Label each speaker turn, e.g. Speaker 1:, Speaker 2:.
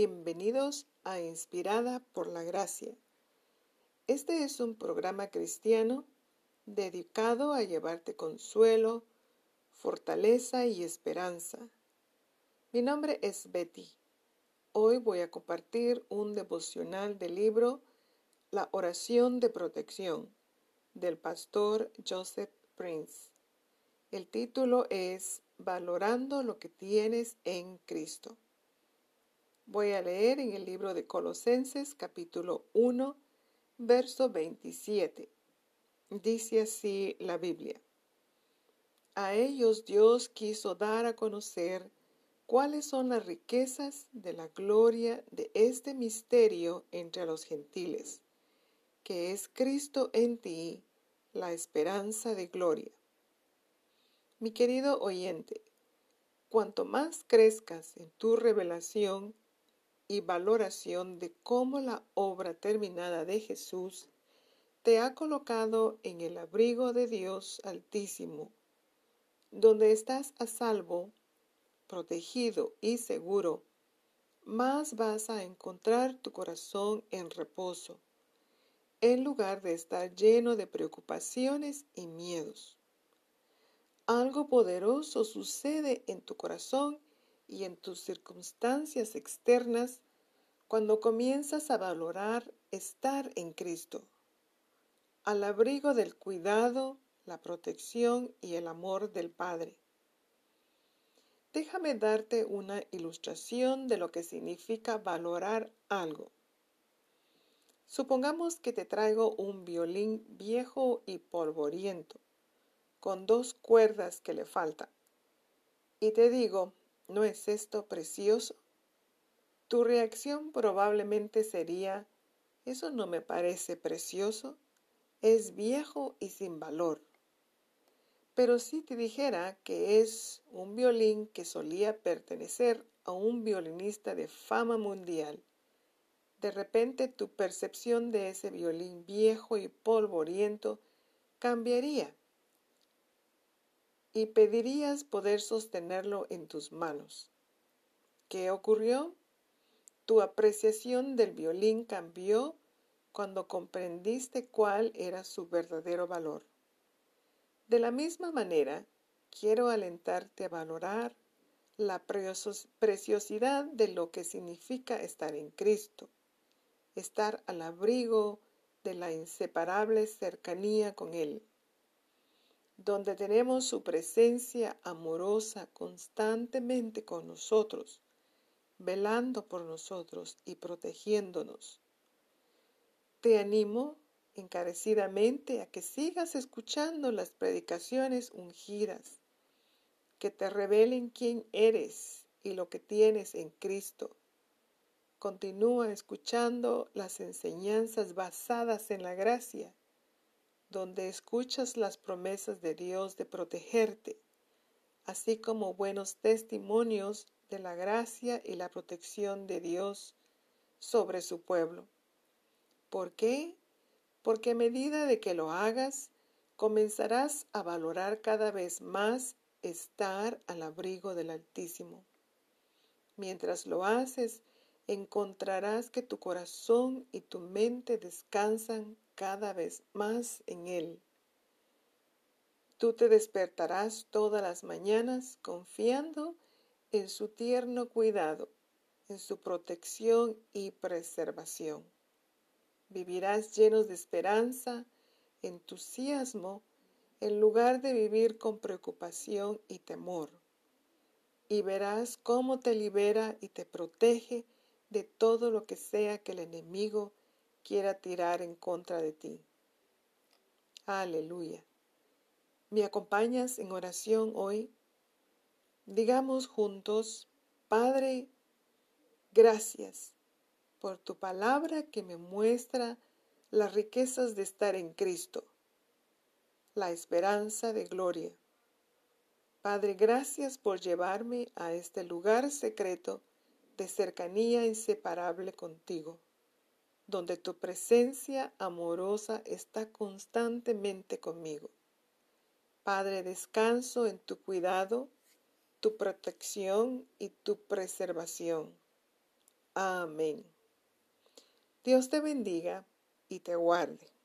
Speaker 1: Bienvenidos a Inspirada por la Gracia. Este es un programa cristiano dedicado a llevarte consuelo, fortaleza y esperanza. Mi nombre es Betty. Hoy voy a compartir un devocional del libro La oración de protección del pastor Joseph Prince. El título es Valorando lo que tienes en Cristo. Voy a leer en el libro de Colosenses capítulo 1, verso 27. Dice así la Biblia. A ellos Dios quiso dar a conocer cuáles son las riquezas de la gloria de este misterio entre los gentiles, que es Cristo en ti, la esperanza de gloria. Mi querido oyente, cuanto más crezcas en tu revelación y valoración de cómo la obra terminada de Jesús te ha colocado en el abrigo de Dios Altísimo, donde estás a salvo, protegido y seguro, más vas a encontrar tu corazón en reposo, en lugar de estar lleno de preocupaciones y miedos. Algo poderoso sucede en tu corazón y en tus circunstancias externas cuando comienzas a valorar estar en Cristo al abrigo del cuidado, la protección y el amor del Padre. Déjame darte una ilustración de lo que significa valorar algo. Supongamos que te traigo un violín viejo y polvoriento, con dos cuerdas que le faltan, y te digo, ¿no es esto precioso? Tu reacción probablemente sería, ¿eso no me parece precioso? es viejo y sin valor. Pero si te dijera que es un violín que solía pertenecer a un violinista de fama mundial, de repente tu percepción de ese violín viejo y polvoriento cambiaría y pedirías poder sostenerlo en tus manos. ¿Qué ocurrió? Tu apreciación del violín cambió cuando comprendiste cuál era su verdadero valor. De la misma manera, quiero alentarte a valorar la preciosidad de lo que significa estar en Cristo, estar al abrigo de la inseparable cercanía con Él, donde tenemos su presencia amorosa constantemente con nosotros, velando por nosotros y protegiéndonos te animo encarecidamente a que sigas escuchando las predicaciones ungidas, que te revelen quién eres y lo que tienes en Cristo. Continúa escuchando las enseñanzas basadas en la gracia, donde escuchas las promesas de Dios de protegerte, así como buenos testimonios de la gracia y la protección de Dios sobre su pueblo. ¿Por qué? Porque a medida de que lo hagas, comenzarás a valorar cada vez más estar al abrigo del Altísimo. Mientras lo haces, encontrarás que tu corazón y tu mente descansan cada vez más en Él. Tú te despertarás todas las mañanas confiando en su tierno cuidado, en su protección y preservación. Vivirás llenos de esperanza, entusiasmo, en lugar de vivir con preocupación y temor. Y verás cómo te libera y te protege de todo lo que sea que el enemigo quiera tirar en contra de ti. Aleluya. ¿Me acompañas en oración hoy? Digamos juntos, Padre, gracias por tu palabra que me muestra las riquezas de estar en Cristo, la esperanza de gloria. Padre, gracias por llevarme a este lugar secreto de cercanía inseparable contigo, donde tu presencia amorosa está constantemente conmigo. Padre, descanso en tu cuidado, tu protección y tu preservación. Amén. Dios te bendiga y te guarde.